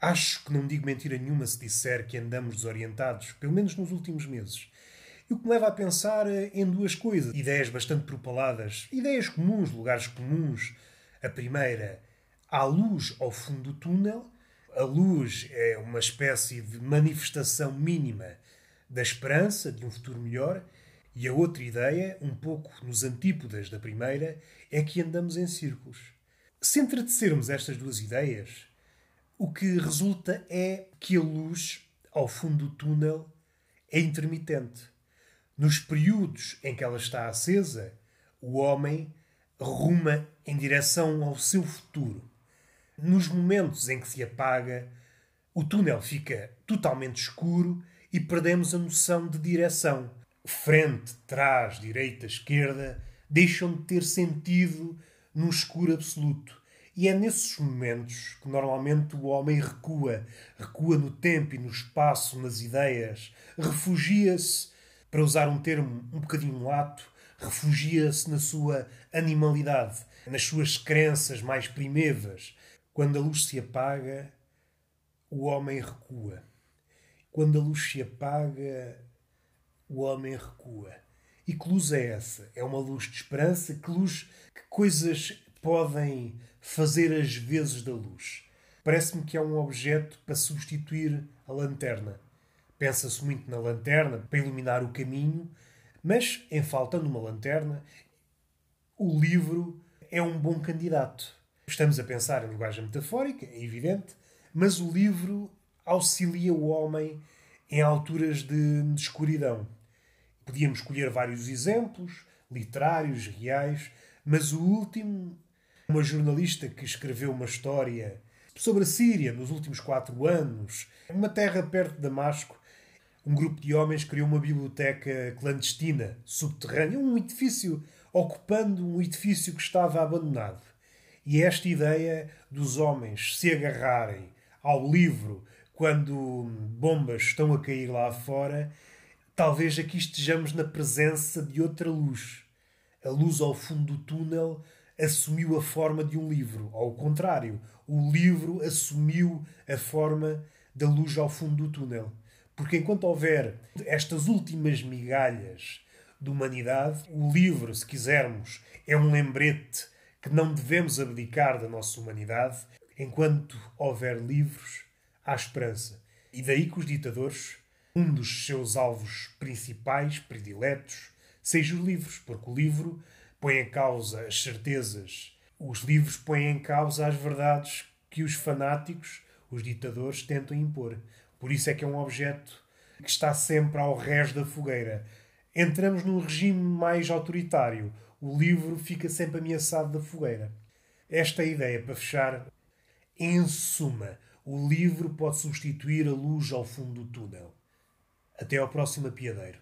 Acho que não digo mentira nenhuma se disser que andamos desorientados, pelo menos nos últimos meses. E o que me leva a pensar em duas coisas, ideias bastante propaladas, ideias comuns, lugares comuns. A primeira, há luz ao fundo do túnel. A luz é uma espécie de manifestação mínima da esperança de um futuro melhor. E a outra ideia, um pouco nos antípodas da primeira, é que andamos em círculos. Se entretecermos estas duas ideias, o que resulta é que a luz ao fundo do túnel é intermitente. Nos períodos em que ela está acesa, o homem ruma em direção ao seu futuro. Nos momentos em que se apaga, o túnel fica totalmente escuro e perdemos a noção de direção. Frente, trás, direita, esquerda deixam de ter sentido no escuro absoluto. E é nesses momentos que normalmente o homem recua, recua no tempo e no espaço, nas ideias, refugia-se, para usar um termo um bocadinho lato, refugia-se na sua animalidade, nas suas crenças mais primevas. Quando a luz se apaga, o homem recua. Quando a luz se apaga, o homem recua. E que luz é essa? É uma luz de esperança? Que luz, que coisas podem fazer as vezes da luz. Parece-me que é um objeto para substituir a lanterna. Pensa-se muito na lanterna para iluminar o caminho, mas em falta numa lanterna, o livro é um bom candidato. Estamos a pensar em linguagem metafórica, é evidente, mas o livro auxilia o homem em alturas de, de escuridão. Podíamos escolher vários exemplos, literários, reais, mas o último uma jornalista que escreveu uma história sobre a Síria nos últimos quatro anos, uma terra perto de Damasco. Um grupo de homens criou uma biblioteca clandestina, subterrânea, um edifício, ocupando um edifício que estava abandonado. E esta ideia dos homens se agarrarem ao livro quando bombas estão a cair lá fora, talvez aqui estejamos na presença de outra luz. A luz ao fundo do túnel assumiu a forma de um livro. Ao contrário, o livro assumiu a forma da luz ao fundo do túnel. Porque enquanto houver estas últimas migalhas de humanidade, o livro, se quisermos, é um lembrete que não devemos abdicar da nossa humanidade. Enquanto houver livros, há esperança. E daí que os ditadores, um dos seus alvos principais, prediletos, seja os livros, porque o livro põe em causa as certezas. Os livros põem em causa as verdades que os fanáticos, os ditadores, tentam impor. Por isso é que é um objeto que está sempre ao rés da fogueira. Entramos num regime mais autoritário. O livro fica sempre ameaçado da fogueira. Esta é a ideia para fechar. Em suma, o livro pode substituir a luz ao fundo do túnel. Até ao próximo apiadeiro.